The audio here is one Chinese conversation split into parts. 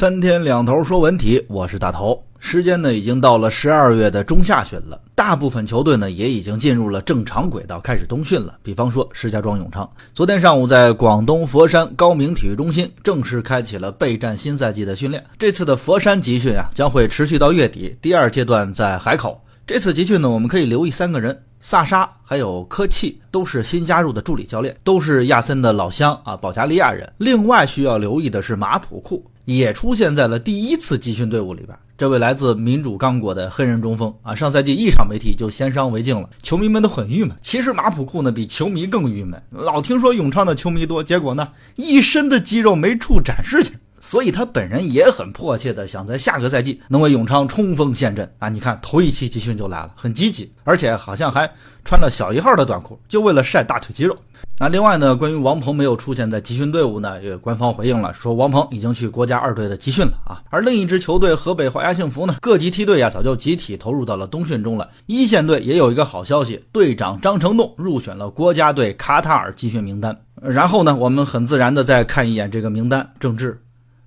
三天两头说文体，我是大头。时间呢已经到了十二月的中下旬了，大部分球队呢也已经进入了正常轨道，开始冬训了。比方说石家庄永昌，昨天上午在广东佛山高明体育中心正式开启了备战新赛季的训练。这次的佛山集训啊将会持续到月底，第二阶段在海口。这次集训呢，我们可以留意三个人。萨沙还有科契都是新加入的助理教练，都是亚森的老乡啊，保加利亚人。另外需要留意的是马普库也出现在了第一次集训队伍里边。这位来自民主刚果的黑人中锋啊，上赛季一场没踢就先伤为敬了，球迷们都很郁闷。其实马普库呢比球迷更郁闷，老听说永昌的球迷多，结果呢一身的肌肉没处展示去。所以他本人也很迫切的想在下个赛季能为永昌冲锋陷阵啊！你看头一期集训就来了，很积极，而且好像还穿了小一号的短裤，就为了晒大腿肌肉。那另外呢，关于王鹏没有出现在集训队伍呢，也官方回应了，说王鹏已经去国家二队的集训了啊。而另一支球队河北华夏幸福呢，各级梯队呀早就集体投入到了冬训中了。一线队也有一个好消息，队长张成栋入选了国家队卡塔尔集训名单。然后呢，我们很自然的再看一眼这个名单，郑智。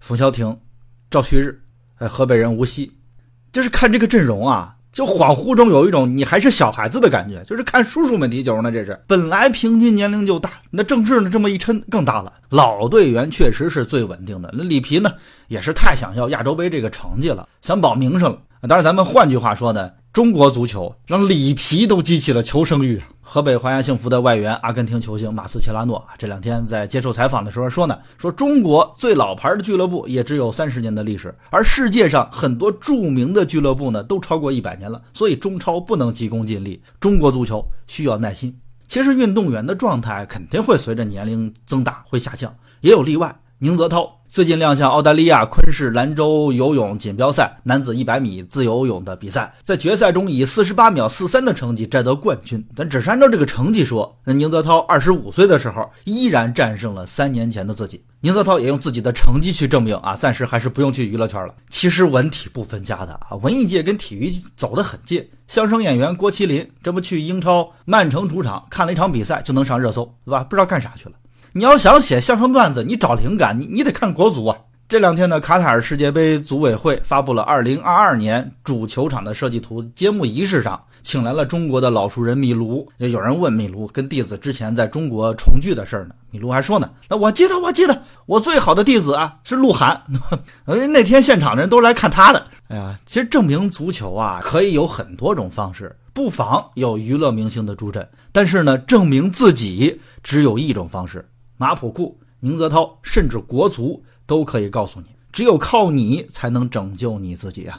冯潇霆、赵旭日，哎，河北人吴曦，就是看这个阵容啊，就恍惚中有一种你还是小孩子的感觉，就是看叔叔们踢球呢。这是本来平均年龄就大，那郑智呢这么一抻更大了。老队员确实是最稳定的。那里皮呢，也是太想要亚洲杯这个成绩了，想保名声了。当然，咱们换句话说呢。中国足球让里皮都激起了求生欲。河北华夏幸福的外援阿根廷球星马斯切拉诺啊这两天在接受采访的时候说呢，说中国最老牌的俱乐部也只有三十年的历史，而世界上很多著名的俱乐部呢都超过一百年了，所以中超不能急功近利，中国足球需要耐心。其实运动员的状态肯定会随着年龄增大会下降，也有例外。宁泽涛最近亮相澳大利亚昆士兰州游泳锦标赛男子100米自由泳的比赛，在决赛中以48秒43的成绩摘得冠军。咱只是按照这个成绩说，那宁泽涛25岁的时候依然战胜了三年前的自己。宁泽涛也用自己的成绩去证明啊，暂时还是不用去娱乐圈了。其实文体不分家的啊，文艺界跟体育走得很近。相声演员郭麒麟这不去英超曼城主场看了一场比赛就能上热搜，对吧？不知道干啥去了。你要想写相声段子，你找灵感，你你得看国足啊。这两天呢，卡塔尔世界杯组委会发布了2022年主球场的设计图，揭幕仪式上请来了中国的老熟人米卢。有人问米卢跟弟子之前在中国重聚的事儿呢，米卢还说呢，那我记得，我记得，我最好的弟子啊是鹿晗，那天现场的人都来看他的。哎呀，其实证明足球啊可以有很多种方式。不妨有娱乐明星的助阵，但是呢，证明自己只有一种方式。马普库、宁泽涛，甚至国足都可以告诉你，只有靠你才能拯救你自己啊！